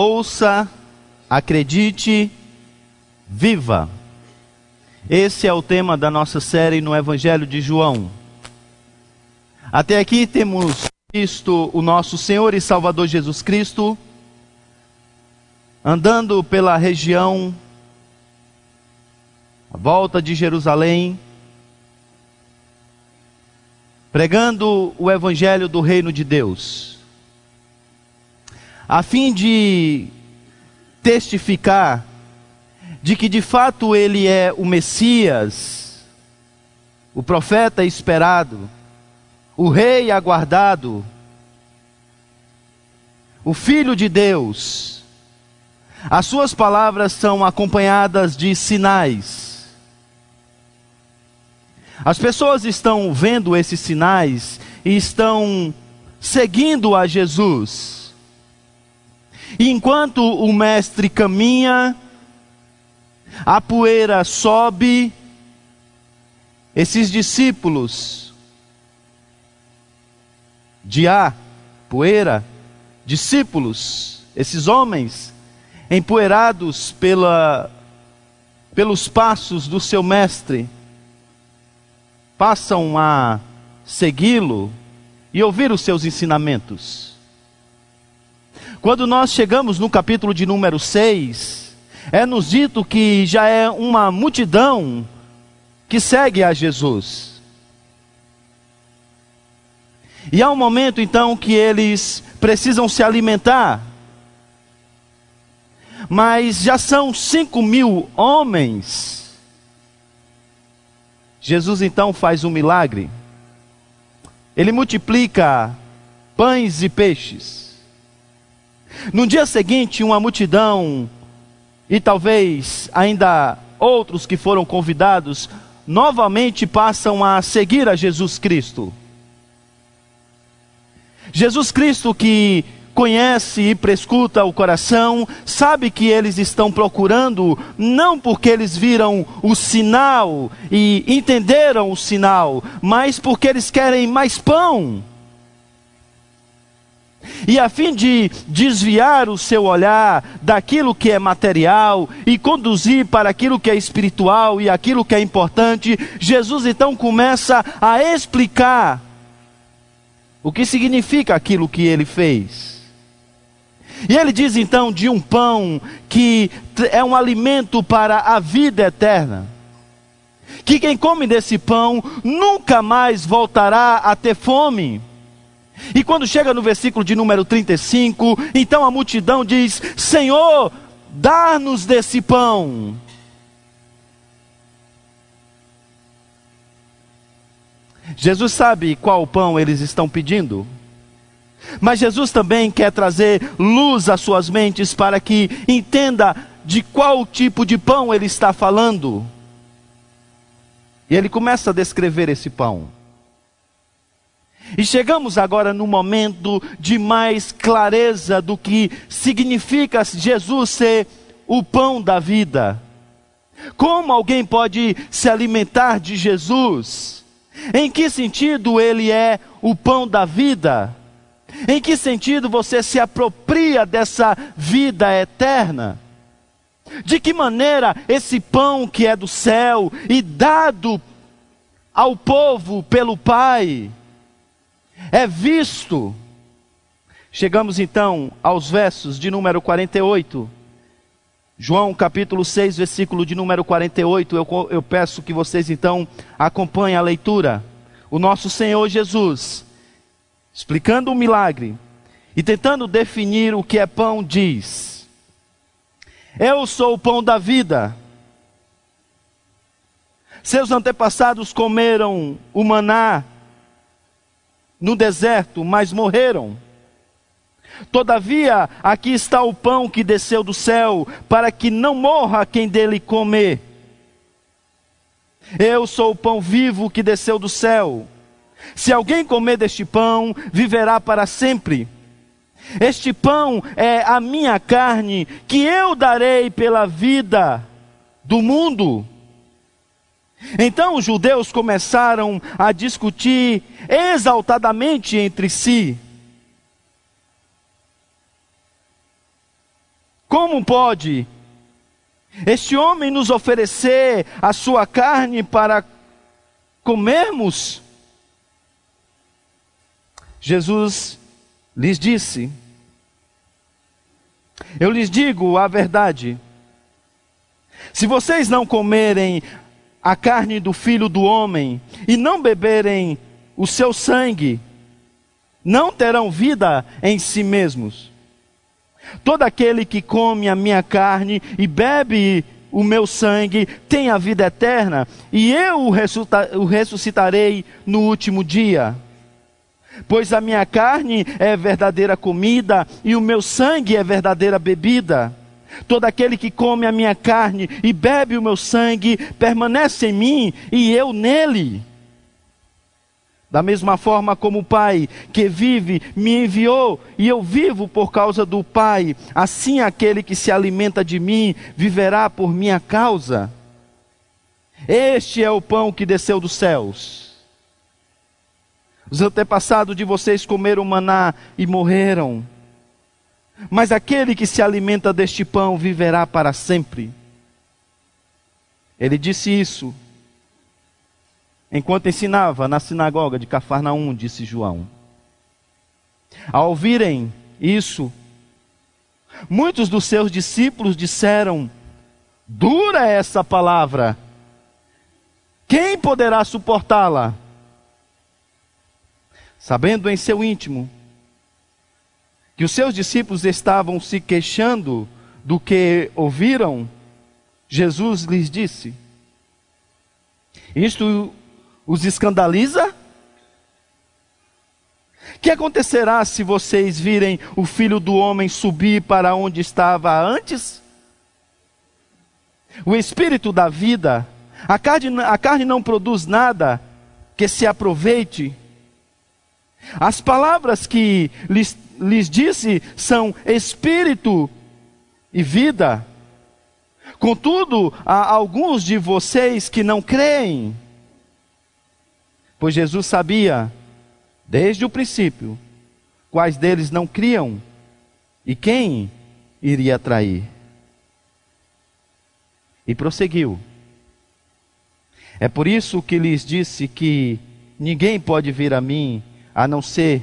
ouça, acredite, viva. Esse é o tema da nossa série no Evangelho de João. Até aqui temos visto o nosso Senhor e Salvador Jesus Cristo andando pela região, a volta de Jerusalém, pregando o Evangelho do Reino de Deus, a fim de testificar de que de fato ele é o Messias, o profeta esperado, o rei aguardado, o Filho de Deus. As suas palavras são acompanhadas de sinais. As pessoas estão vendo esses sinais e estão seguindo a Jesus. E enquanto o Mestre caminha, a poeira sobe, esses discípulos de A, poeira, discípulos, esses homens empoeirados pela, pelos passos do seu mestre, passam a segui-lo e ouvir os seus ensinamentos. Quando nós chegamos no capítulo de número 6, é nos dito que já é uma multidão que segue a Jesus. E há um momento então que eles precisam se alimentar. Mas já são cinco mil homens. Jesus então faz um milagre. Ele multiplica pães e peixes. No dia seguinte, uma multidão e talvez ainda outros que foram convidados novamente passam a seguir a Jesus Cristo. Jesus Cristo que conhece e prescuta o coração, sabe que eles estão procurando, não porque eles viram o sinal e entenderam o sinal, mas porque eles querem mais pão. E a fim de desviar o seu olhar daquilo que é material e conduzir para aquilo que é espiritual e aquilo que é importante, Jesus então começa a explicar o que significa aquilo que ele fez. E ele diz então de um pão que é um alimento para a vida eterna. Que quem come desse pão nunca mais voltará a ter fome e quando chega no versículo de número 35, então a multidão diz: Senhor, dá-nos desse pão. Jesus sabe qual pão eles estão pedindo. Mas Jesus também quer trazer luz às suas mentes para que entenda de qual tipo de pão ele está falando. E ele começa a descrever esse pão. E chegamos agora no momento de mais clareza do que significa Jesus ser o pão da vida. Como alguém pode se alimentar de Jesus? Em que sentido ele é o pão da vida? Em que sentido você se apropria dessa vida eterna? De que maneira esse pão que é do céu e dado ao povo pelo Pai, é visto. Chegamos então aos versos de número 48. João capítulo 6, versículo de número 48. Eu, eu peço que vocês então acompanhem a leitura. O nosso Senhor Jesus, explicando o milagre e tentando definir o que é pão, diz: Eu sou o pão da vida. Seus antepassados comeram o maná no deserto, mas morreram. Todavia, aqui está o pão que desceu do céu, para que não morra quem dele comer. Eu sou o pão vivo que desceu do céu. Se alguém comer deste pão, viverá para sempre. Este pão é a minha carne, que eu darei pela vida do mundo. Então os judeus começaram a discutir exaltadamente entre si. Como pode este homem nos oferecer a sua carne para comermos? Jesus lhes disse: Eu lhes digo a verdade. Se vocês não comerem a carne do filho do homem e não beberem o seu sangue, não terão vida em si mesmos. Todo aquele que come a minha carne e bebe o meu sangue tem a vida eterna, e eu o ressuscitarei no último dia. Pois a minha carne é verdadeira comida e o meu sangue é verdadeira bebida. Todo aquele que come a minha carne e bebe o meu sangue permanece em mim e eu nele. Da mesma forma como o Pai que vive me enviou e eu vivo por causa do Pai, assim aquele que se alimenta de mim viverá por minha causa. Este é o pão que desceu dos céus. Os antepassados de vocês comeram maná e morreram. Mas aquele que se alimenta deste pão viverá para sempre. Ele disse isso enquanto ensinava na sinagoga de Cafarnaum, disse João. Ao ouvirem isso, muitos dos seus discípulos disseram: Dura essa palavra, quem poderá suportá-la? Sabendo em seu íntimo que os seus discípulos estavam se queixando do que ouviram, Jesus lhes disse: Isto os escandaliza? Que acontecerá se vocês virem o filho do homem subir para onde estava antes? O espírito da vida, a carne, a carne não produz nada que se aproveite. As palavras que lhes lhes disse são espírito e vida. Contudo, há alguns de vocês que não creem. Pois Jesus sabia, desde o princípio, quais deles não criam e quem iria trair. E prosseguiu. É por isso que lhes disse que ninguém pode vir a mim a não ser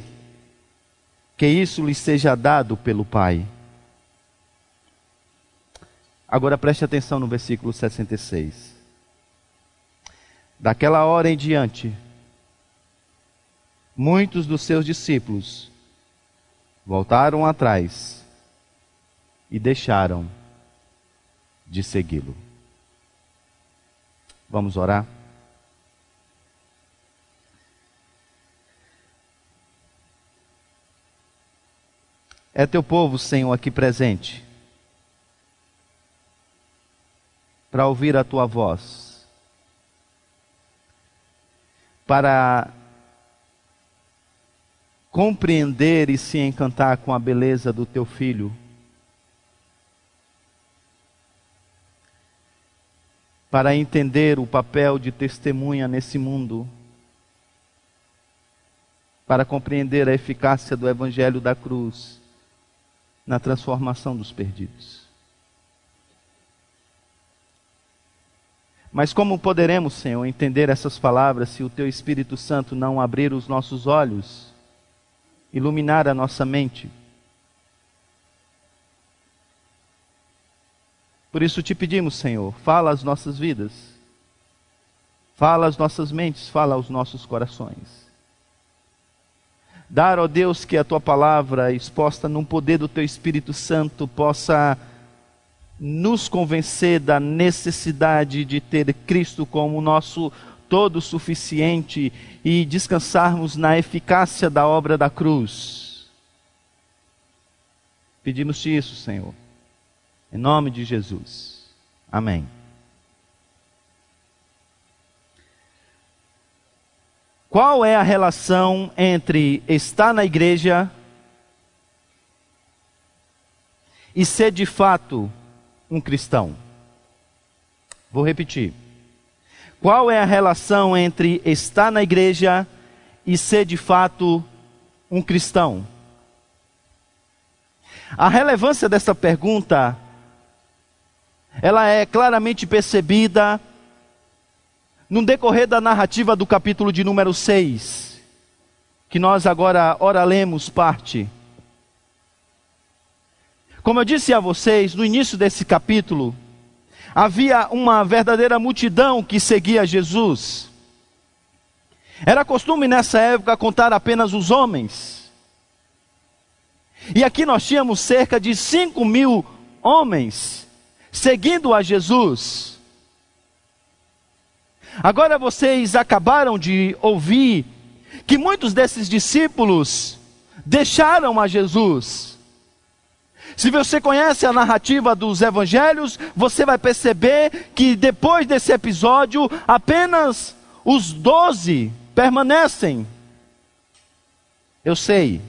que isso lhe seja dado pelo Pai. Agora preste atenção no versículo 66. Daquela hora em diante, muitos dos seus discípulos voltaram atrás e deixaram de segui-lo. Vamos orar? É teu povo, Senhor, aqui presente, para ouvir a tua voz, para compreender e se encantar com a beleza do teu filho. Para entender o papel de testemunha nesse mundo, para compreender a eficácia do Evangelho da cruz na transformação dos perdidos. Mas como poderemos, Senhor, entender essas palavras se o Teu Espírito Santo não abrir os nossos olhos, iluminar a nossa mente? Por isso te pedimos, Senhor, fala as nossas vidas, fala as nossas mentes, fala aos nossos corações. Dar, ó Deus, que a tua palavra, exposta num poder do teu Espírito Santo, possa nos convencer da necessidade de ter Cristo como nosso todo suficiente e descansarmos na eficácia da obra da cruz. Pedimos-te isso, Senhor. Em nome de Jesus. Amém. Qual é a relação entre estar na igreja e ser de fato um cristão? Vou repetir. Qual é a relação entre estar na igreja e ser de fato um cristão? A relevância dessa pergunta ela é claramente percebida no decorrer da narrativa do capítulo de número 6, que nós agora ora lemos parte. Como eu disse a vocês, no início desse capítulo, havia uma verdadeira multidão que seguia Jesus. Era costume nessa época contar apenas os homens. E aqui nós tínhamos cerca de 5 mil homens seguindo a Jesus. Agora vocês acabaram de ouvir que muitos desses discípulos deixaram a Jesus. Se você conhece a narrativa dos evangelhos, você vai perceber que depois desse episódio, apenas os doze permanecem. Eu sei,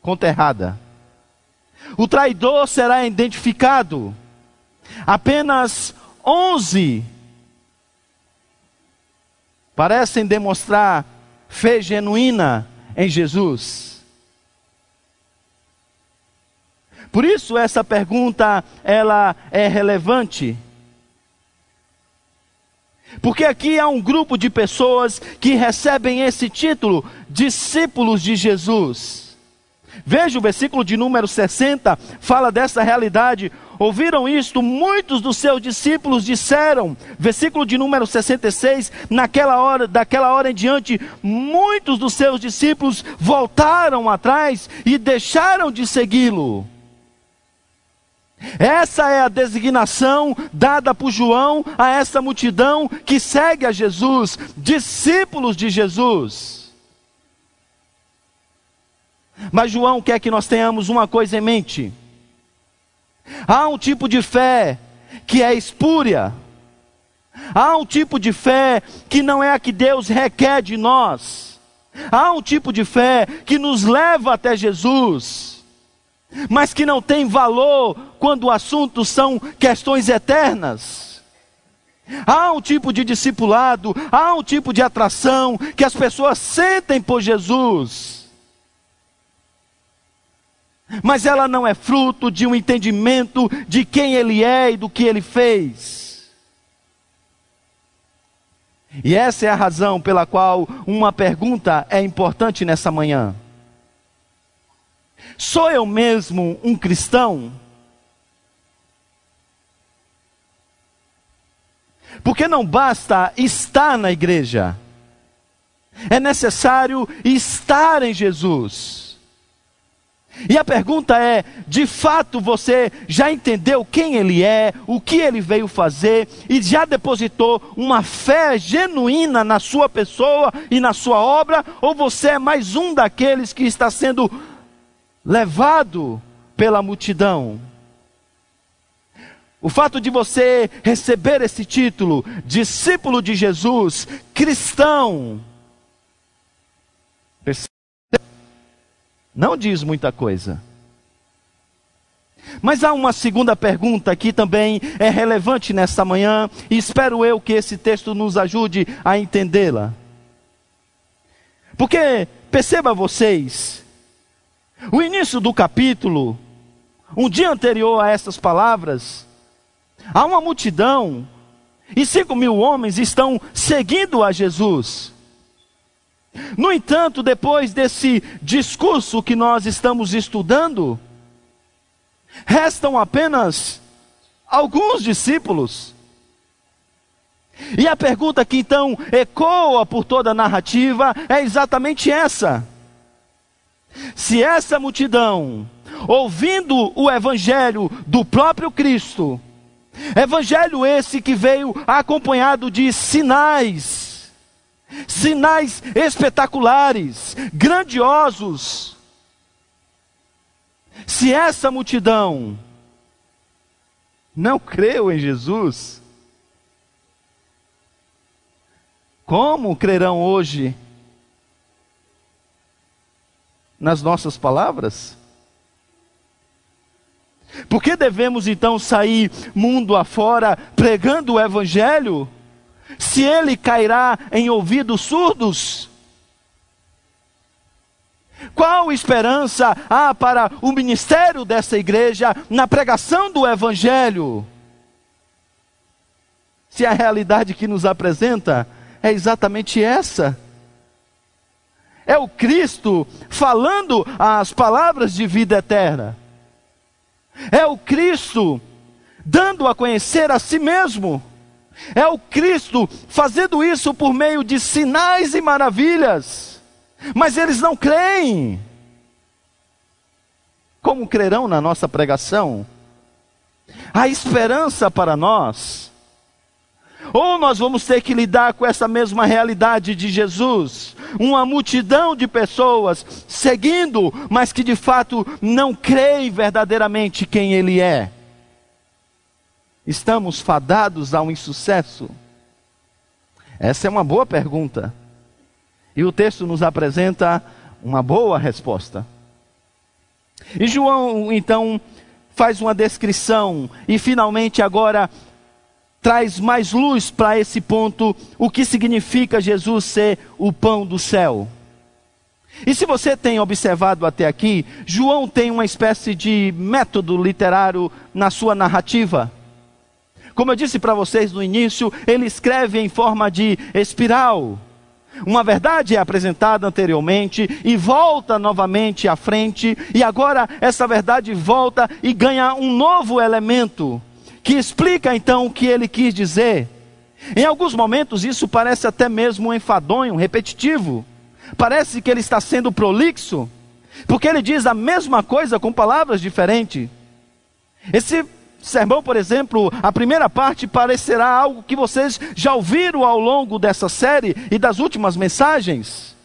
conta errada. O traidor será identificado. Apenas onze parecem demonstrar fé genuína em Jesus. Por isso essa pergunta ela é relevante. Porque aqui há um grupo de pessoas que recebem esse título, discípulos de Jesus. Veja o versículo de número 60, fala dessa realidade. Ouviram isto, muitos dos seus discípulos disseram, versículo de número 66, naquela hora, daquela hora em diante, muitos dos seus discípulos voltaram atrás e deixaram de segui-lo. Essa é a designação dada por João a essa multidão que segue a Jesus, discípulos de Jesus. Mas João quer que nós tenhamos uma coisa em mente. Há um tipo de fé que é espúria. Há um tipo de fé que não é a que Deus requer de nós. Há um tipo de fé que nos leva até Jesus mas que não tem valor quando o assunto são questões eternas. Há um tipo de discipulado, há um tipo de atração que as pessoas sentem por Jesus. Mas ela não é fruto de um entendimento de quem ele é e do que ele fez. E essa é a razão pela qual uma pergunta é importante nessa manhã. Sou eu mesmo um cristão? Porque não basta estar na igreja, é necessário estar em Jesus. E a pergunta é: de fato você já entendeu quem Ele é, o que Ele veio fazer e já depositou uma fé genuína na sua pessoa e na sua obra? Ou você é mais um daqueles que está sendo levado pela multidão. O fato de você receber esse título, discípulo de Jesus, cristão, não diz muita coisa. Mas há uma segunda pergunta que também é relevante nesta manhã, e espero eu que esse texto nos ajude a entendê-la. Porque, perceba vocês, o início do capítulo, um dia anterior a essas palavras, há uma multidão e cinco mil homens estão seguindo a Jesus. No entanto, depois desse discurso que nós estamos estudando, restam apenas alguns discípulos. E a pergunta que então ecoa por toda a narrativa é exatamente essa: se essa multidão, ouvindo o evangelho do próprio Cristo, evangelho esse que veio acompanhado de sinais, sinais espetaculares, grandiosos, se essa multidão não creu em Jesus, como crerão hoje nas nossas palavras? Por que devemos então sair mundo afora pregando o Evangelho, se ele cairá em ouvidos surdos? Qual esperança há para o ministério dessa igreja na pregação do Evangelho? Se a realidade que nos apresenta é exatamente essa. É o Cristo falando as palavras de vida eterna. É o Cristo dando a conhecer a si mesmo. É o Cristo fazendo isso por meio de sinais e maravilhas. Mas eles não creem. Como crerão na nossa pregação? A esperança para nós. Ou nós vamos ter que lidar com essa mesma realidade de Jesus, uma multidão de pessoas seguindo, mas que de fato não creem verdadeiramente quem Ele é. Estamos fadados a um insucesso? Essa é uma boa pergunta. E o texto nos apresenta uma boa resposta. E João, então, faz uma descrição e finalmente agora traz mais luz para esse ponto, o que significa Jesus ser o pão do céu. E se você tem observado até aqui, João tem uma espécie de método literário na sua narrativa. Como eu disse para vocês no início, ele escreve em forma de espiral. Uma verdade é apresentada anteriormente e volta novamente à frente, e agora essa verdade volta e ganha um novo elemento, que explica então o que ele quis dizer. Em alguns momentos isso parece até mesmo enfadonho, repetitivo. Parece que ele está sendo prolixo, porque ele diz a mesma coisa com palavras diferentes. Esse sermão, por exemplo, a primeira parte parecerá algo que vocês já ouviram ao longo dessa série e das últimas mensagens.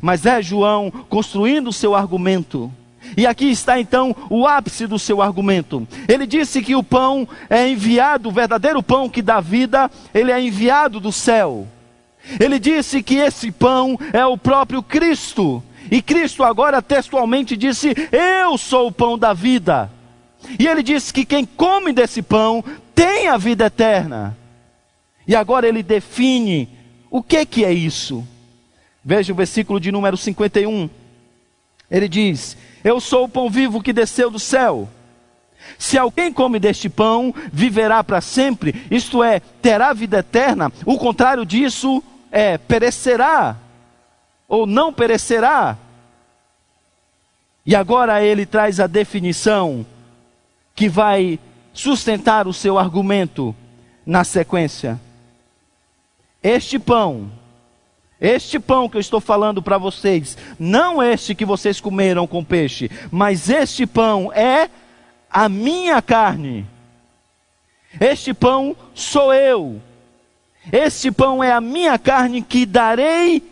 Mas é João construindo o seu argumento. E aqui está então o ápice do seu argumento. Ele disse que o pão é enviado, o verdadeiro pão que dá vida, ele é enviado do céu. Ele disse que esse pão é o próprio Cristo. E Cristo agora textualmente disse: Eu sou o pão da vida. E ele disse que quem come desse pão tem a vida eterna. E agora ele define o que que é isso. Veja o versículo de número 51. Ele diz: Eu sou o pão vivo que desceu do céu. Se alguém come deste pão, viverá para sempre, isto é, terá vida eterna. O contrário disso é perecerá, ou não perecerá. E agora ele traz a definição que vai sustentar o seu argumento na sequência. Este pão, este pão que eu estou falando para vocês, não este que vocês comeram com peixe, mas este pão é a minha carne. Este pão sou eu. Este pão é a minha carne que darei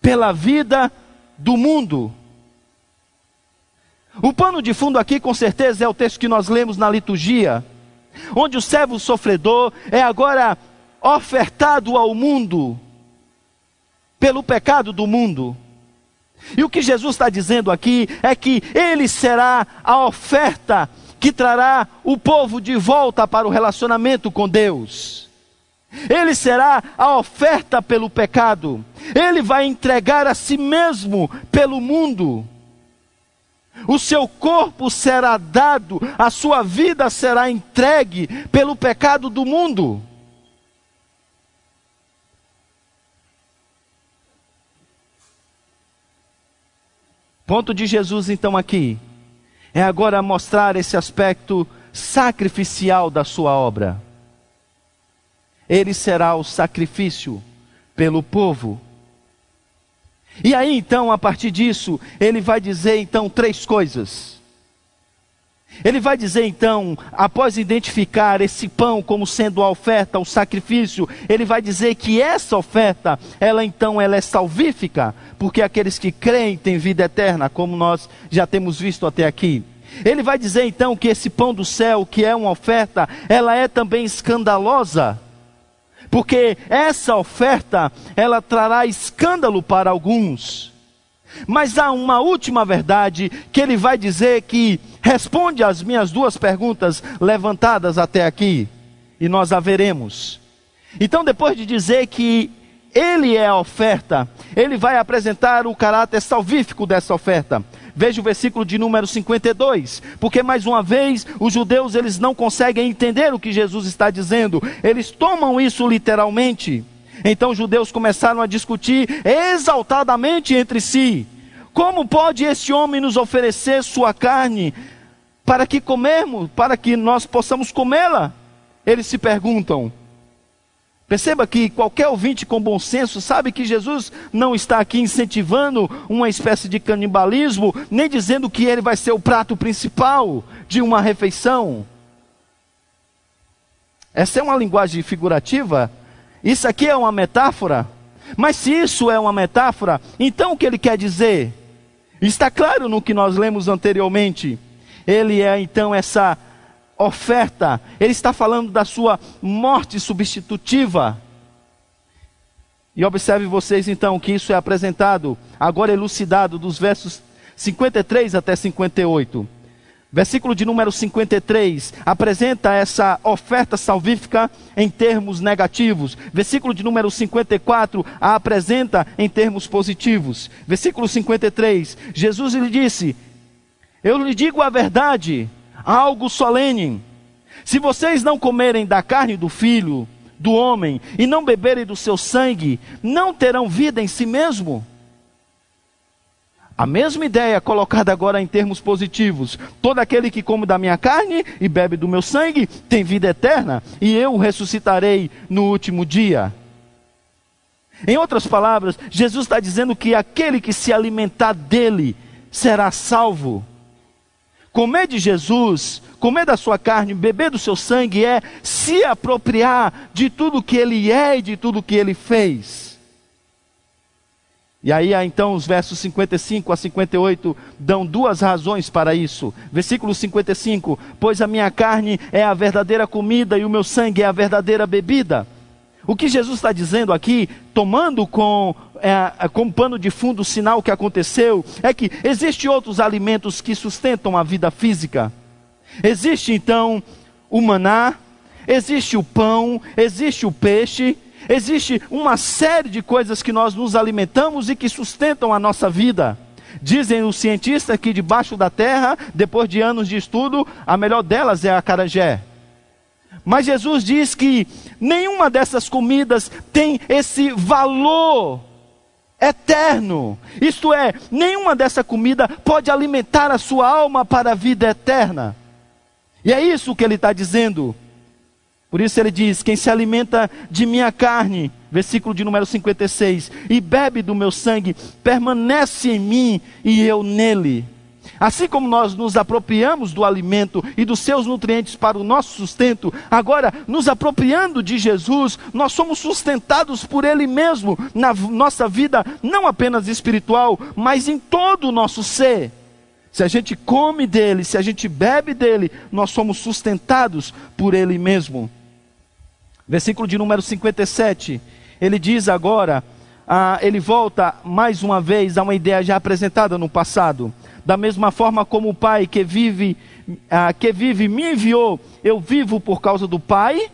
pela vida do mundo. O pano de fundo aqui, com certeza, é o texto que nós lemos na liturgia, onde o servo sofredor é agora ofertado ao mundo, pelo pecado do mundo. E o que Jesus está dizendo aqui é que ele será a oferta que trará o povo de volta para o relacionamento com Deus. Ele será a oferta pelo pecado. Ele vai entregar a si mesmo pelo mundo o seu corpo será dado, a sua vida será entregue pelo pecado do mundo. Ponto de Jesus então aqui é agora mostrar esse aspecto sacrificial da sua obra. Ele será o sacrifício pelo povo e aí então, a partir disso, ele vai dizer então três coisas. Ele vai dizer então, após identificar esse pão como sendo a oferta, o sacrifício, ele vai dizer que essa oferta, ela então ela é salvífica, porque aqueles que creem têm vida eterna, como nós já temos visto até aqui. Ele vai dizer então que esse pão do céu, que é uma oferta, ela é também escandalosa porque essa oferta ela trará escândalo para alguns. Mas há uma última verdade que ele vai dizer que responde às minhas duas perguntas levantadas até aqui, e nós a veremos. Então, depois de dizer que ele é a oferta, ele vai apresentar o caráter salvífico dessa oferta. Veja o versículo de número 52, porque mais uma vez os judeus eles não conseguem entender o que Jesus está dizendo. Eles tomam isso literalmente. Então os judeus começaram a discutir exaltadamente entre si. Como pode este homem nos oferecer sua carne para que comermos, para que nós possamos comê-la? Eles se perguntam. Perceba que qualquer ouvinte com bom senso sabe que Jesus não está aqui incentivando uma espécie de canibalismo, nem dizendo que ele vai ser o prato principal de uma refeição. Essa é uma linguagem figurativa? Isso aqui é uma metáfora? Mas se isso é uma metáfora, então o que ele quer dizer? Está claro no que nós lemos anteriormente. Ele é então essa oferta, ele está falando da sua morte substitutiva. E observe vocês então que isso é apresentado, agora elucidado, dos versos 53 até 58. Versículo de número 53 apresenta essa oferta salvífica em termos negativos. Versículo de número 54 a apresenta em termos positivos. Versículo 53, Jesus lhe disse: Eu lhe digo a verdade, algo solene. Se vocês não comerem da carne do filho do homem e não beberem do seu sangue, não terão vida em si mesmo. A mesma ideia colocada agora em termos positivos. Todo aquele que come da minha carne e bebe do meu sangue tem vida eterna, e eu o ressuscitarei no último dia. Em outras palavras, Jesus está dizendo que aquele que se alimentar dele será salvo. Comer de Jesus, comer da sua carne, beber do seu sangue é se apropriar de tudo que ele é e de tudo que ele fez. E aí, então, os versos 55 a 58 dão duas razões para isso. Versículo 55: Pois a minha carne é a verdadeira comida e o meu sangue é a verdadeira bebida. O que Jesus está dizendo aqui, tomando com, é, com pano de fundo o sinal que aconteceu, é que existem outros alimentos que sustentam a vida física. Existe então o maná, existe o pão, existe o peixe, existe uma série de coisas que nós nos alimentamos e que sustentam a nossa vida. Dizem os cientistas que debaixo da terra, depois de anos de estudo, a melhor delas é a carajé. Mas Jesus diz que nenhuma dessas comidas tem esse valor eterno. Isto é, nenhuma dessa comida pode alimentar a sua alma para a vida eterna. E é isso que ele está dizendo. Por isso ele diz: Quem se alimenta de minha carne, versículo de número 56, e bebe do meu sangue, permanece em mim e eu nele. Assim como nós nos apropriamos do alimento e dos seus nutrientes para o nosso sustento, agora, nos apropriando de Jesus, nós somos sustentados por Ele mesmo na nossa vida, não apenas espiritual, mas em todo o nosso ser. Se a gente come dele, se a gente bebe dele, nós somos sustentados por Ele mesmo. Versículo de número 57, ele diz agora, ah, ele volta mais uma vez a uma ideia já apresentada no passado da mesma forma como o Pai que vive, ah, que vive me enviou, eu vivo por causa do Pai.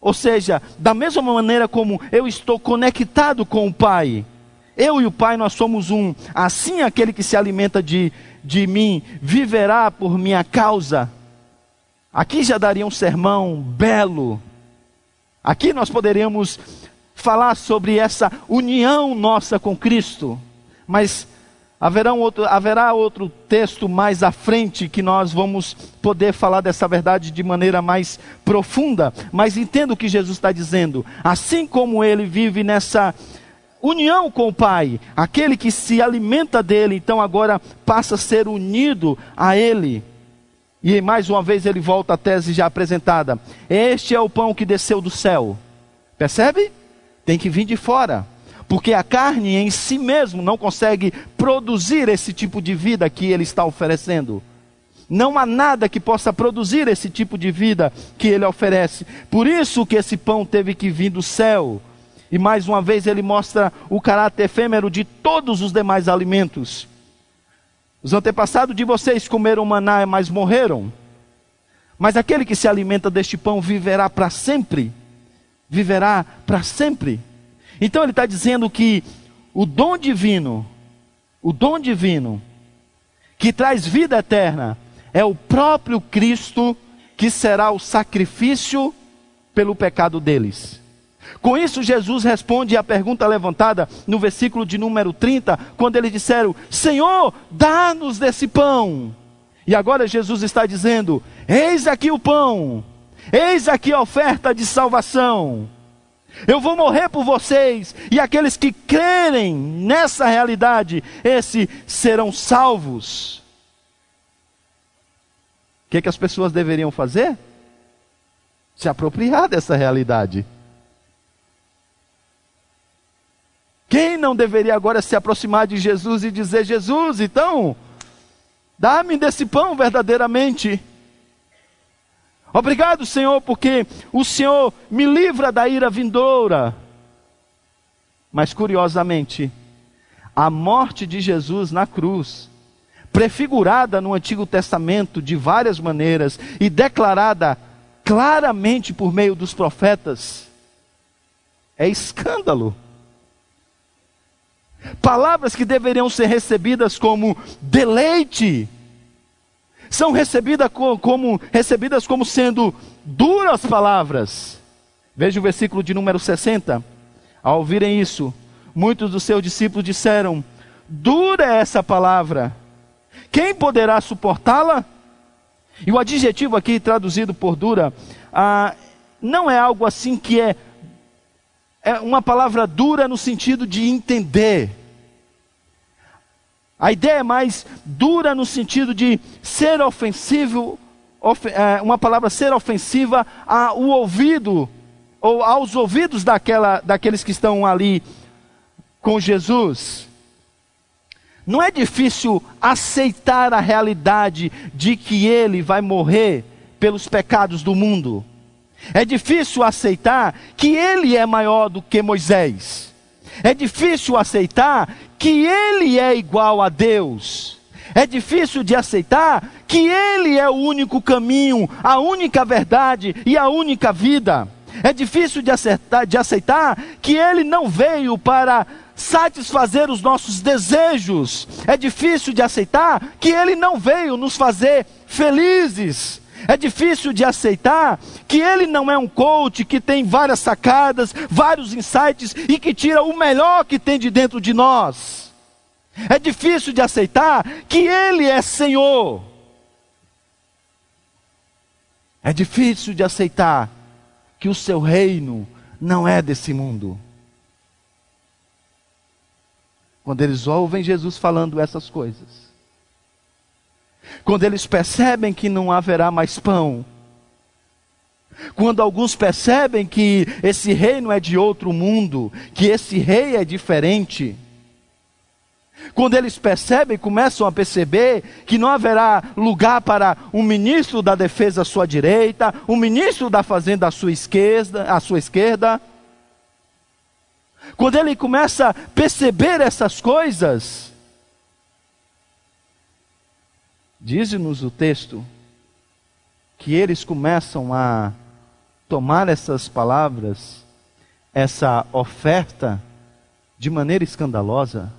Ou seja, da mesma maneira como eu estou conectado com o Pai, eu e o Pai nós somos um. Assim aquele que se alimenta de, de mim viverá por minha causa. Aqui já daria um sermão belo. Aqui nós poderíamos falar sobre essa união nossa com Cristo. Mas Haverá outro, haverá outro texto mais à frente que nós vamos poder falar dessa verdade de maneira mais profunda, mas entenda o que Jesus está dizendo. Assim como ele vive nessa união com o Pai, aquele que se alimenta dele, então agora passa a ser unido a ele. E mais uma vez ele volta à tese já apresentada: Este é o pão que desceu do céu. Percebe? Tem que vir de fora porque a carne em si mesmo não consegue produzir esse tipo de vida que ele está oferecendo. Não há nada que possa produzir esse tipo de vida que ele oferece. Por isso que esse pão teve que vir do céu. E mais uma vez ele mostra o caráter efêmero de todos os demais alimentos. Os antepassados de vocês comeram maná, mas morreram. Mas aquele que se alimenta deste pão viverá para sempre. Viverá para sempre. Então ele está dizendo que o dom divino, o dom divino, que traz vida eterna, é o próprio Cristo que será o sacrifício pelo pecado deles. Com isso, Jesus responde à pergunta levantada no versículo de número 30, quando eles disseram: Senhor, dá-nos desse pão. E agora Jesus está dizendo: Eis aqui o pão, eis aqui a oferta de salvação. Eu vou morrer por vocês, e aqueles que crerem nessa realidade, esses serão salvos. O que, que as pessoas deveriam fazer? Se apropriar dessa realidade. Quem não deveria agora se aproximar de Jesus e dizer: Jesus, então, dá-me desse pão verdadeiramente. Obrigado, Senhor, porque o Senhor me livra da ira vindoura. Mas curiosamente, a morte de Jesus na cruz, prefigurada no Antigo Testamento de várias maneiras e declarada claramente por meio dos profetas, é escândalo. Palavras que deveriam ser recebidas como deleite, são recebidas como, recebidas como sendo duras palavras. Veja o versículo de número 60. Ao ouvirem isso, muitos dos seus discípulos disseram: Dura é essa palavra, quem poderá suportá-la? E o adjetivo aqui traduzido por dura, ah, não é algo assim que é, é uma palavra dura no sentido de entender. A ideia é mais dura no sentido de ser ofensivo, of, é, uma palavra ser ofensiva ao ouvido, ou aos ouvidos daquela, daqueles que estão ali com Jesus. Não é difícil aceitar a realidade de que ele vai morrer pelos pecados do mundo. É difícil aceitar que ele é maior do que Moisés. É difícil aceitar que ele é igual a Deus. É difícil de aceitar que ele é o único caminho, a única verdade e a única vida. É difícil de, acertar, de aceitar que ele não veio para satisfazer os nossos desejos. É difícil de aceitar que ele não veio nos fazer felizes. É difícil de aceitar que ele não é um coach que tem várias sacadas, vários insights e que tira o melhor que tem de dentro de nós. É difícil de aceitar que ele é Senhor. É difícil de aceitar que o seu reino não é desse mundo. Quando eles ouvem Jesus falando essas coisas, quando eles percebem que não haverá mais pão, quando alguns percebem que esse reino é de outro mundo, que esse rei é diferente, quando eles percebem, começam a perceber que não haverá lugar para um ministro da defesa à sua direita, um ministro da fazenda à sua esquerda, à sua esquerda. Quando ele começa a perceber essas coisas, Diz-nos o texto que eles começam a tomar essas palavras, essa oferta, de maneira escandalosa.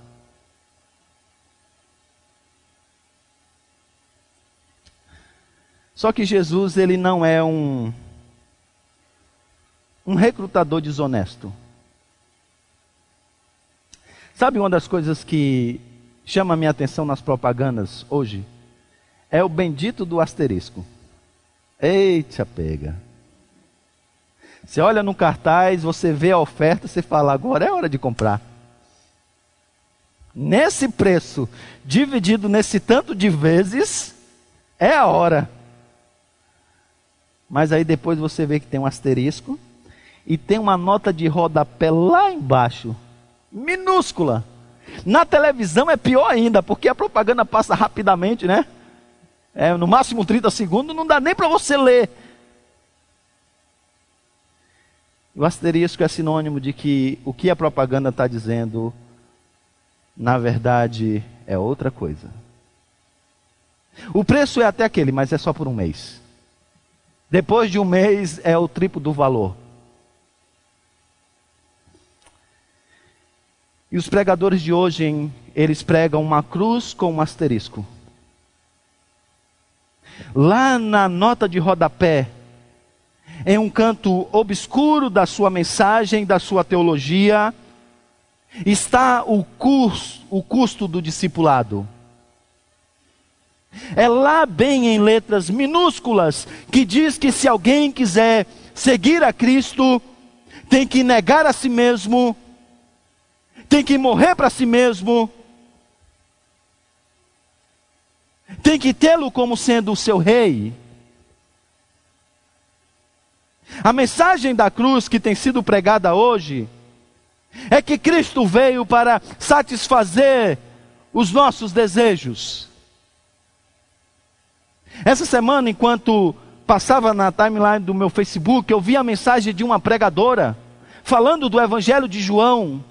Só que Jesus, ele não é um, um recrutador desonesto. Sabe uma das coisas que chama a minha atenção nas propagandas hoje? É o bendito do asterisco. Eita, pega. Você olha no cartaz, você vê a oferta, você fala, agora é hora de comprar. Nesse preço, dividido nesse tanto de vezes, é a hora. Mas aí depois você vê que tem um asterisco e tem uma nota de rodapé lá embaixo, minúscula. Na televisão é pior ainda, porque a propaganda passa rapidamente, né? É, no máximo 30 segundos, não dá nem para você ler. O asterisco é sinônimo de que o que a propaganda está dizendo, na verdade, é outra coisa. O preço é até aquele, mas é só por um mês. Depois de um mês é o triplo do valor. E os pregadores de hoje, eles pregam uma cruz com um asterisco. Lá na nota de rodapé, em um canto obscuro da sua mensagem, da sua teologia, está o, curso, o custo do discipulado. É lá bem em letras minúsculas que diz que se alguém quiser seguir a Cristo, tem que negar a si mesmo, tem que morrer para si mesmo, tem que tê-lo como sendo o seu rei. A mensagem da cruz que tem sido pregada hoje é que Cristo veio para satisfazer os nossos desejos. Essa semana, enquanto passava na timeline do meu Facebook, eu vi a mensagem de uma pregadora falando do Evangelho de João,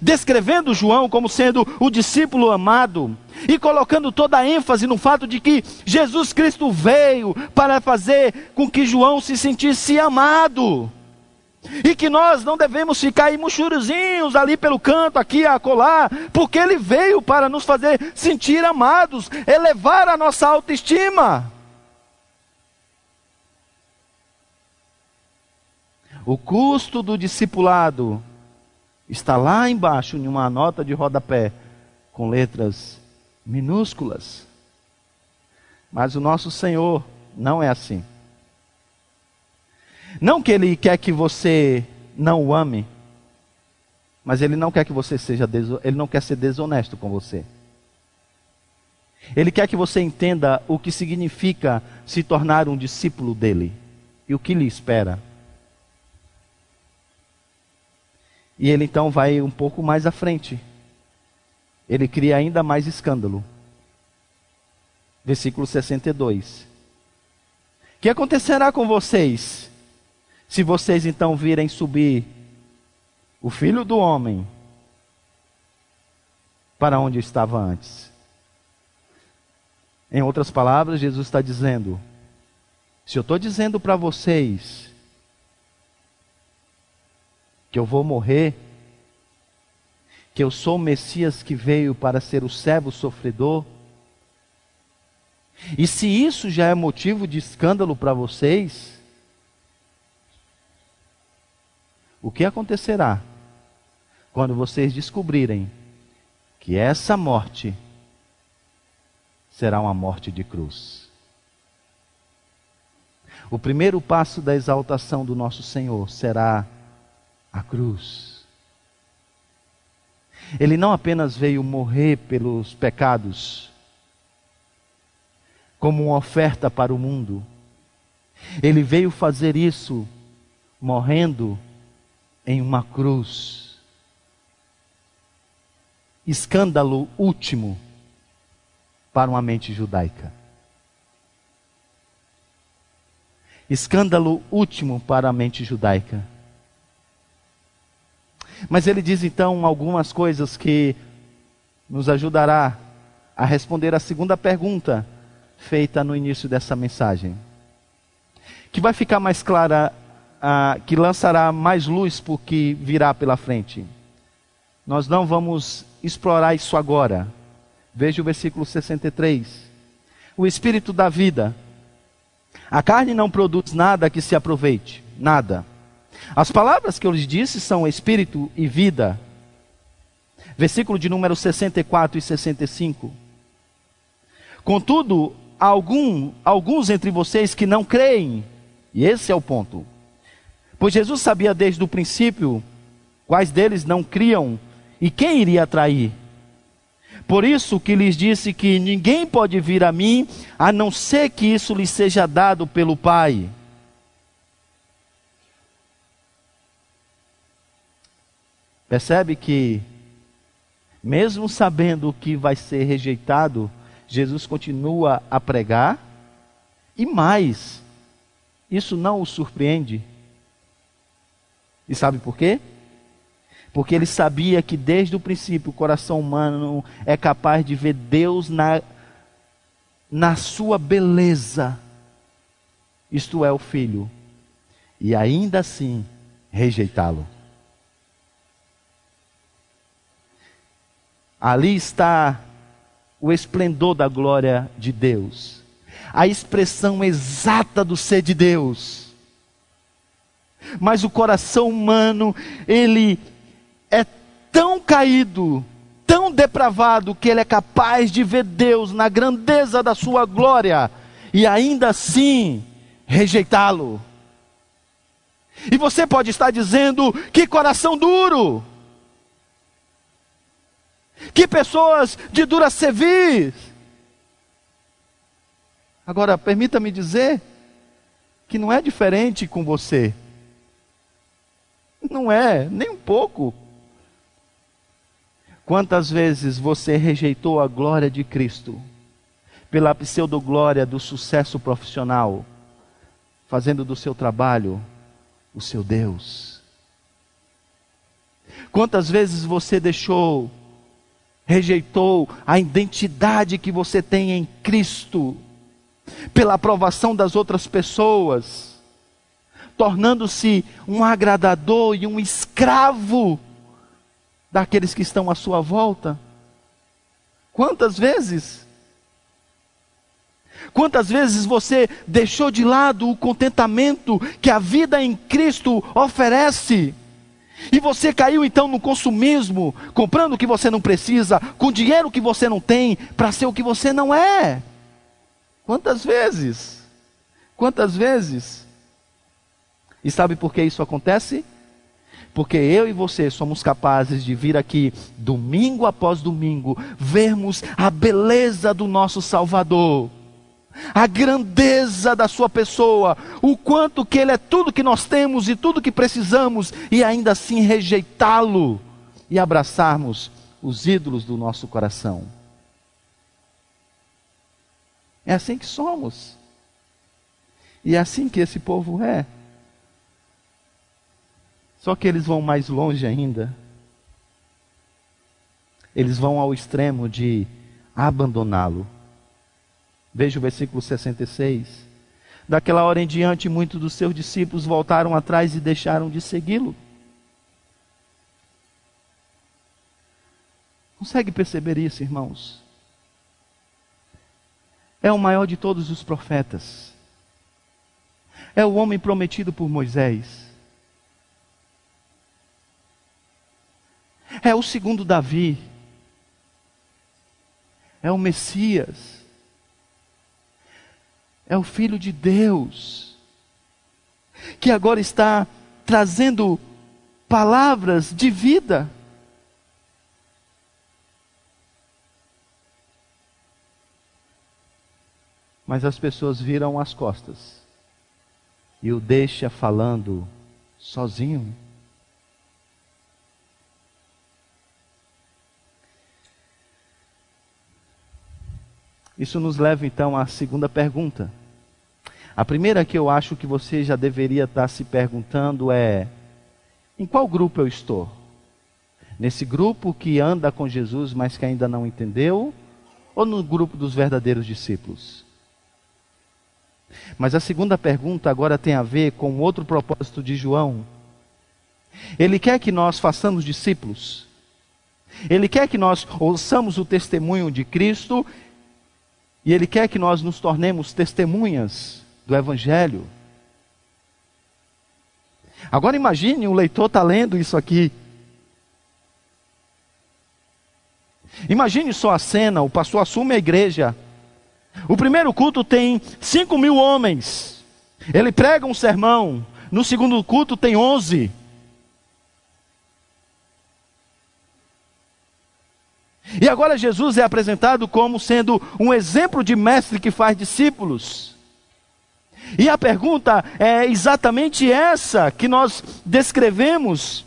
descrevendo João como sendo o discípulo amado e colocando toda a ênfase no fato de que Jesus Cristo veio para fazer com que João se sentisse amado. E que nós não devemos ficar aí muxuruzinhos ali pelo canto, aqui a colar, porque ele veio para nos fazer sentir amados, elevar a nossa autoestima. O custo do discipulado está lá embaixo em uma nota de rodapé com letras minúsculas. Mas o nosso Senhor não é assim. Não que Ele quer que você não o ame, mas Ele não quer que você seja Ele não quer ser desonesto com você. Ele quer que você entenda o que significa se tornar um discípulo dele e o que lhe espera. E ele então vai um pouco mais à frente. Ele cria ainda mais escândalo. Versículo 62. Que acontecerá com vocês se vocês então virem subir o filho do homem para onde estava antes? Em outras palavras, Jesus está dizendo: se eu estou dizendo para vocês que eu vou morrer, que eu sou o Messias que veio para ser o servo sofredor, e se isso já é motivo de escândalo para vocês, o que acontecerá quando vocês descobrirem que essa morte será uma morte de cruz? O primeiro passo da exaltação do nosso Senhor será a cruz. Ele não apenas veio morrer pelos pecados, como uma oferta para o mundo, ele veio fazer isso morrendo em uma cruz. Escândalo último para uma mente judaica. Escândalo último para a mente judaica. Mas ele diz então algumas coisas que nos ajudará a responder a segunda pergunta feita no início dessa mensagem. Que vai ficar mais clara, uh, que lançará mais luz por que virá pela frente. Nós não vamos explorar isso agora. Veja o versículo 63. O espírito da vida. A carne não produz nada que se aproveite, nada. As palavras que eu lhes disse são espírito e vida. Versículo de número 64 e 65. Contudo, algum, alguns entre vocês que não creem, e esse é o ponto. Pois Jesus sabia desde o princípio quais deles não criam e quem iria atrair. Por isso que lhes disse que ninguém pode vir a mim a não ser que isso lhe seja dado pelo Pai. Percebe que, mesmo sabendo que vai ser rejeitado, Jesus continua a pregar, e mais, isso não o surpreende. E sabe por quê? Porque ele sabia que desde o princípio o coração humano é capaz de ver Deus na, na sua beleza, isto é, o Filho, e ainda assim rejeitá-lo. Ali está o esplendor da glória de Deus, a expressão exata do ser de Deus. Mas o coração humano, ele é tão caído, tão depravado, que ele é capaz de ver Deus na grandeza da sua glória e ainda assim rejeitá-lo. E você pode estar dizendo: que coração duro! Que pessoas de dura servir! Agora, permita-me dizer que não é diferente com você. Não é, nem um pouco. Quantas vezes você rejeitou a glória de Cristo pela pseudo-glória do sucesso profissional, fazendo do seu trabalho o seu Deus? Quantas vezes você deixou, rejeitou a identidade que você tem em Cristo, pela aprovação das outras pessoas, tornando-se um agradador e um escravo daqueles que estão à sua volta? Quantas vezes? Quantas vezes você deixou de lado o contentamento que a vida em Cristo oferece? E você caiu então no consumismo, comprando o que você não precisa, com dinheiro que você não tem, para ser o que você não é. Quantas vezes? Quantas vezes? E sabe por que isso acontece? Porque eu e você somos capazes de vir aqui, domingo após domingo, vermos a beleza do nosso Salvador, a grandeza da Sua pessoa, o quanto que Ele é tudo que nós temos e tudo que precisamos, e ainda assim rejeitá-lo e abraçarmos os ídolos do nosso coração. É assim que somos. E é assim que esse povo é. Só que eles vão mais longe ainda. Eles vão ao extremo de abandoná-lo. Veja o versículo 66. Daquela hora em diante, muitos dos seus discípulos voltaram atrás e deixaram de segui-lo. Consegue perceber isso, irmãos? É o maior de todos os profetas. É o homem prometido por Moisés. É o segundo Davi. É o Messias. É o Filho de Deus. Que agora está trazendo palavras de vida. Mas as pessoas viram as costas e o deixa falando sozinho. Isso nos leva então à segunda pergunta. A primeira que eu acho que você já deveria estar se perguntando é: em qual grupo eu estou? Nesse grupo que anda com Jesus, mas que ainda não entendeu? Ou no grupo dos verdadeiros discípulos? Mas a segunda pergunta agora tem a ver com outro propósito de João. Ele quer que nós façamos discípulos. Ele quer que nós ouçamos o testemunho de Cristo e Ele quer que nós nos tornemos testemunhas do Evangelho. Agora imagine o leitor está lendo isso aqui. Imagine só a cena: o pastor assume a igreja. O primeiro culto tem cinco mil homens. Ele prega um sermão. No segundo culto tem onze. E agora Jesus é apresentado como sendo um exemplo de mestre que faz discípulos. E a pergunta é exatamente essa que nós descrevemos.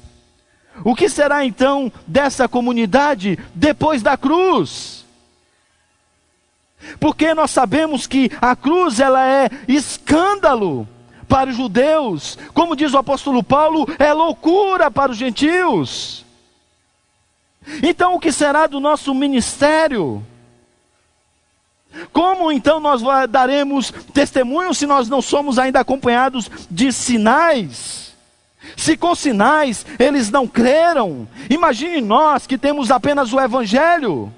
O que será então dessa comunidade depois da cruz? Porque nós sabemos que a cruz ela é escândalo para os judeus, como diz o apóstolo Paulo, é loucura para os gentios. Então, o que será do nosso ministério? Como então nós daremos testemunho se nós não somos ainda acompanhados de sinais? Se com sinais eles não creram, imagine nós que temos apenas o Evangelho.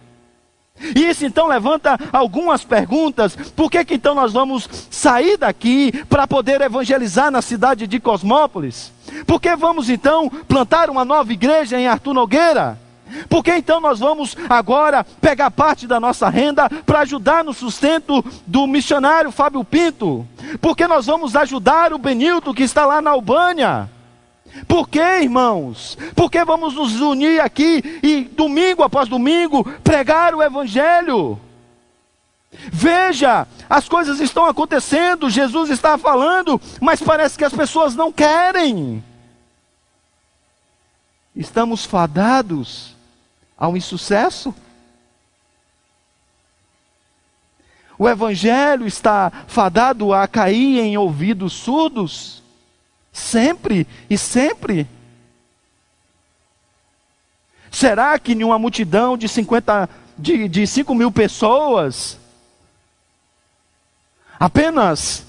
E isso então levanta algumas perguntas. Por que, que então nós vamos sair daqui para poder evangelizar na cidade de Cosmópolis? Por que vamos então plantar uma nova igreja em Artur Nogueira? Por que então nós vamos agora pegar parte da nossa renda para ajudar no sustento do missionário Fábio Pinto? Por que nós vamos ajudar o Benilton que está lá na Albânia? Por que, irmãos? Porque vamos nos unir aqui e domingo após domingo pregar o Evangelho. Veja, as coisas estão acontecendo, Jesus está falando, mas parece que as pessoas não querem. Estamos fadados ao insucesso? O Evangelho está fadado a cair em ouvidos surdos? Sempre e sempre. Será que em uma multidão de 50, de, de 5 mil pessoas, apenas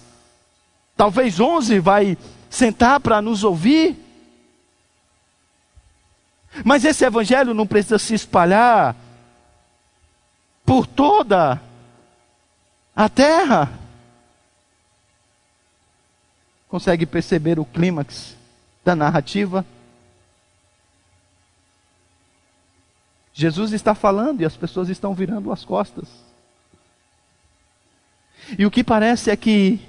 talvez 11 vai sentar para nos ouvir? Mas esse evangelho não precisa se espalhar por toda a terra. Consegue perceber o clímax da narrativa? Jesus está falando e as pessoas estão virando as costas. E o que parece é que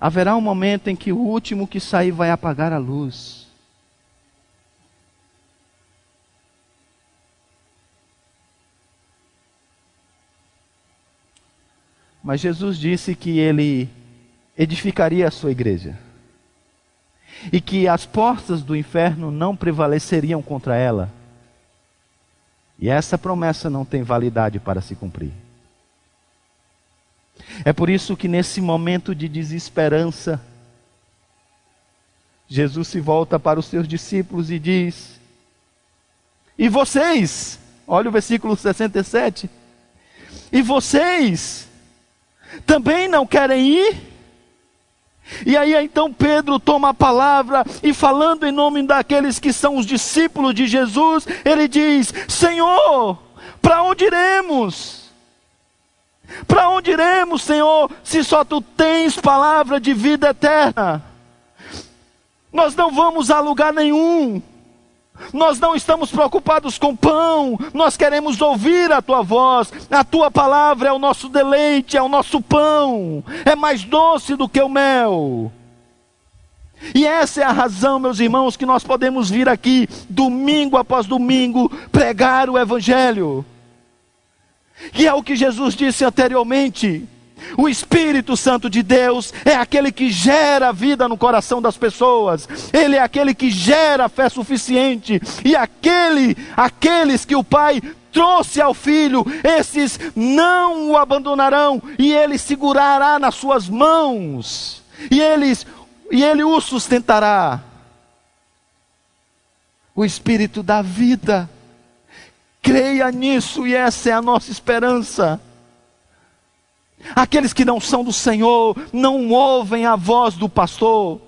haverá um momento em que o último que sair vai apagar a luz. Mas Jesus disse que ele edificaria a sua igreja e que as portas do inferno não prevaleceriam contra ela. E essa promessa não tem validade para se cumprir. É por isso que nesse momento de desesperança, Jesus se volta para os seus discípulos e diz: E vocês? Olha o versículo 67. E vocês também não querem ir? E aí então Pedro toma a palavra e falando em nome daqueles que são os discípulos de Jesus, ele diz: Senhor, para onde iremos? Para onde iremos, Senhor, se só tu tens palavra de vida eterna? Nós não vamos a lugar nenhum. Nós não estamos preocupados com pão, nós queremos ouvir a tua voz, a tua palavra é o nosso deleite, é o nosso pão, é mais doce do que o mel. E essa é a razão, meus irmãos, que nós podemos vir aqui, domingo após domingo, pregar o Evangelho. Que é o que Jesus disse anteriormente. O Espírito Santo de Deus é aquele que gera vida no coração das pessoas. Ele é aquele que gera fé suficiente. E aquele, aqueles que o Pai trouxe ao filho, esses não o abandonarão e ele segurará nas suas mãos. E eles e ele o sustentará. O espírito da vida. Creia nisso e essa é a nossa esperança. Aqueles que não são do Senhor não ouvem a voz do pastor.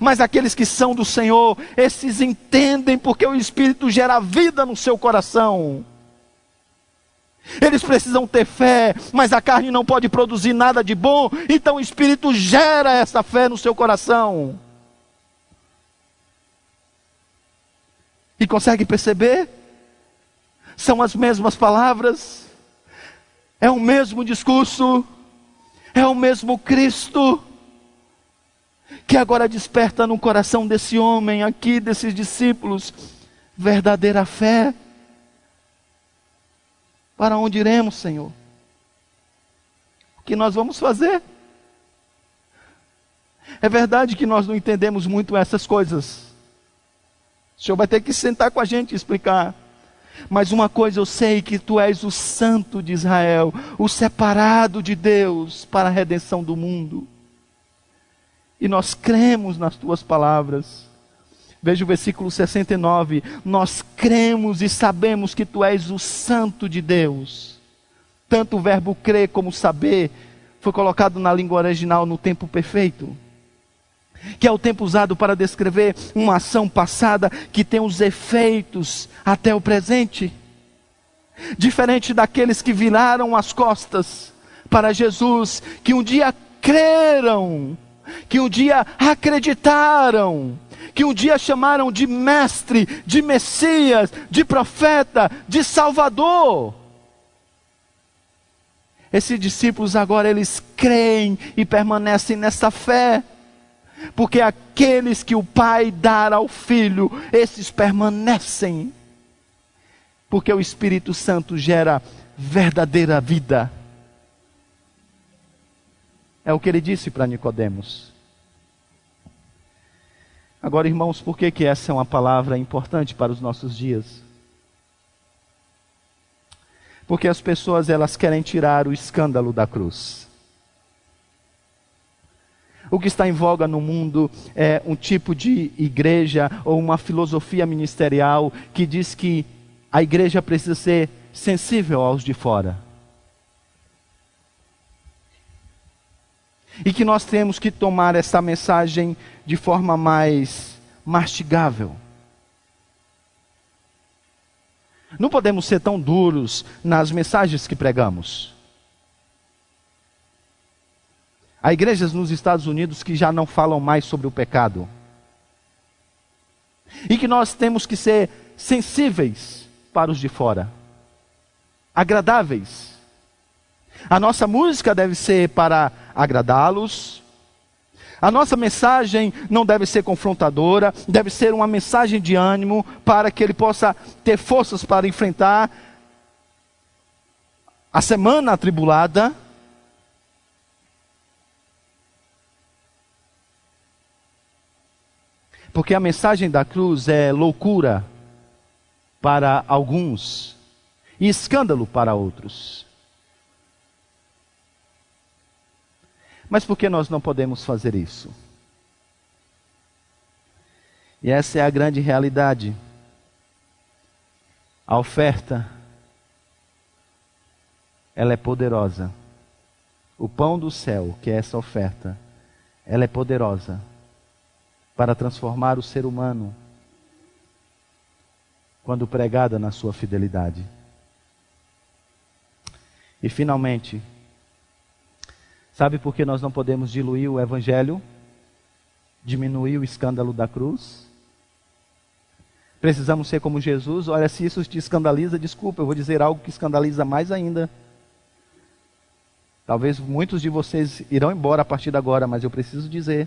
Mas aqueles que são do Senhor, esses entendem porque o Espírito gera vida no seu coração. Eles precisam ter fé, mas a carne não pode produzir nada de bom, então o Espírito gera essa fé no seu coração. E consegue perceber? São as mesmas palavras, é o mesmo discurso, é o mesmo Cristo, que agora desperta no coração desse homem aqui, desses discípulos, verdadeira fé. Para onde iremos, Senhor? O que nós vamos fazer? É verdade que nós não entendemos muito essas coisas. O Senhor vai ter que sentar com a gente e explicar. Mas uma coisa eu sei que tu és o santo de Israel, o separado de Deus para a redenção do mundo. E nós cremos nas tuas palavras. Veja o versículo 69. Nós cremos e sabemos que tu és o santo de Deus. Tanto o verbo crer como saber foi colocado na língua original no tempo perfeito. Que é o tempo usado para descrever uma ação passada que tem os efeitos até o presente. Diferente daqueles que viraram as costas para Jesus, que um dia creram, que um dia acreditaram, que um dia chamaram de mestre, de Messias, de profeta, de Salvador. Esses discípulos agora eles creem e permanecem nessa fé. Porque aqueles que o Pai dar ao Filho, esses permanecem. Porque o Espírito Santo gera verdadeira vida. É o que ele disse para Nicodemos. Agora, irmãos, por que, que essa é uma palavra importante para os nossos dias? Porque as pessoas elas querem tirar o escândalo da cruz. O que está em voga no mundo é um tipo de igreja ou uma filosofia ministerial que diz que a igreja precisa ser sensível aos de fora. E que nós temos que tomar essa mensagem de forma mais mastigável. Não podemos ser tão duros nas mensagens que pregamos. Há igrejas nos Estados Unidos que já não falam mais sobre o pecado. E que nós temos que ser sensíveis para os de fora, agradáveis a nossa música deve ser para agradá-los. A nossa mensagem não deve ser confrontadora, deve ser uma mensagem de ânimo para que ele possa ter forças para enfrentar a semana atribulada. Porque a mensagem da cruz é loucura para alguns e escândalo para outros. Mas por que nós não podemos fazer isso? E essa é a grande realidade. A oferta, ela é poderosa. O pão do céu, que é essa oferta, ela é poderosa para transformar o ser humano quando pregada na sua fidelidade. E finalmente, Sabe por que nós não podemos diluir o evangelho? Diminuir o escândalo da cruz? Precisamos ser como Jesus? Olha, se isso te escandaliza, desculpa, eu vou dizer algo que escandaliza mais ainda. Talvez muitos de vocês irão embora a partir de agora, mas eu preciso dizer.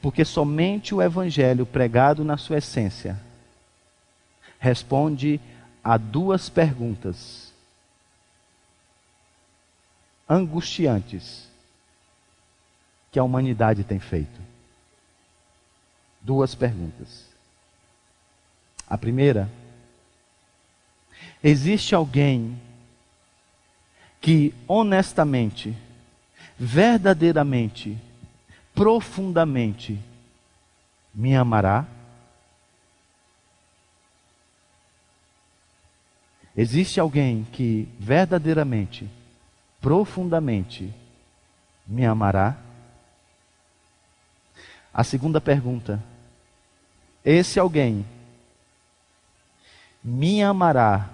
Porque somente o evangelho pregado na sua essência responde a duas perguntas angustiantes que a humanidade tem feito. Duas perguntas. A primeira: existe alguém que honestamente, verdadeiramente, profundamente me amará? Existe alguém que verdadeiramente profundamente me amará? A segunda pergunta: esse alguém me amará,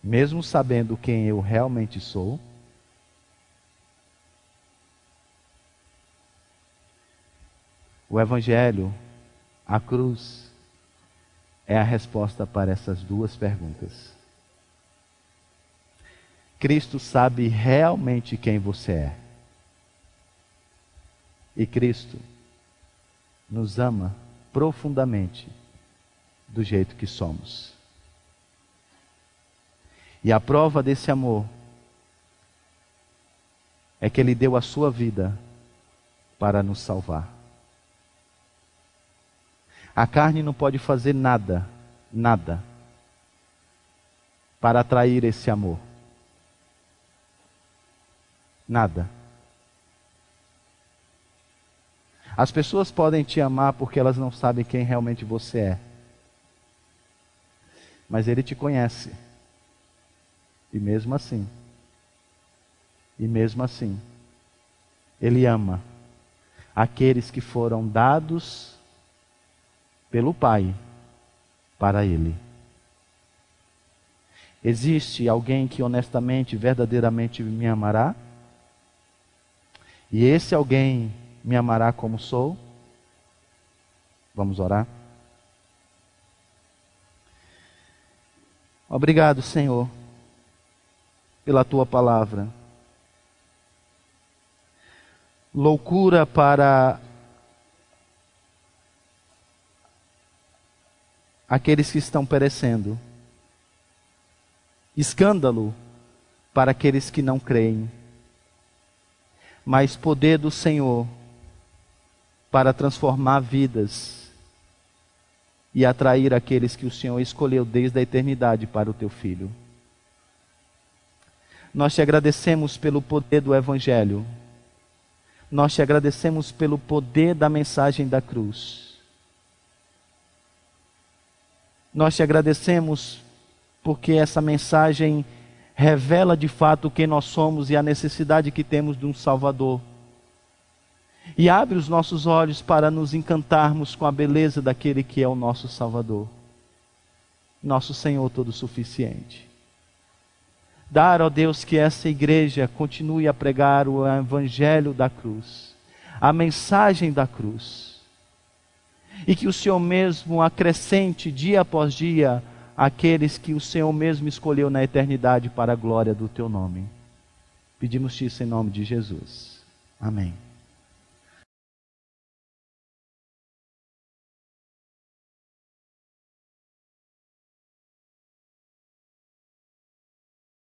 mesmo sabendo quem eu realmente sou? O Evangelho, a cruz, é a resposta para essas duas perguntas. Cristo sabe realmente quem você é. E Cristo nos ama profundamente do jeito que somos. E a prova desse amor é que Ele deu a sua vida para nos salvar. A carne não pode fazer nada, nada, para atrair esse amor. Nada. As pessoas podem te amar porque elas não sabem quem realmente você é. Mas Ele te conhece. E mesmo assim, e mesmo assim, Ele ama aqueles que foram dados pelo Pai para Ele. Existe alguém que honestamente, verdadeiramente me amará? E esse alguém me amará como sou? Vamos orar? Obrigado, Senhor, pela tua palavra. Loucura para aqueles que estão perecendo, escândalo para aqueles que não creem, mas poder do Senhor para transformar vidas e atrair aqueles que o Senhor escolheu desde a eternidade para o teu filho. Nós te agradecemos pelo poder do Evangelho. Nós te agradecemos pelo poder da mensagem da cruz. Nós te agradecemos porque essa mensagem revela de fato quem nós somos e a necessidade que temos de um Salvador e abre os nossos olhos para nos encantarmos com a beleza daquele que é o nosso Salvador, nosso Senhor todo-suficiente. Dar, ó Deus, que essa igreja continue a pregar o Evangelho da cruz, a mensagem da cruz, e que o Senhor mesmo acrescente dia após dia aqueles que o Senhor mesmo escolheu na eternidade para a glória do teu nome. Pedimos isso em nome de Jesus. Amém.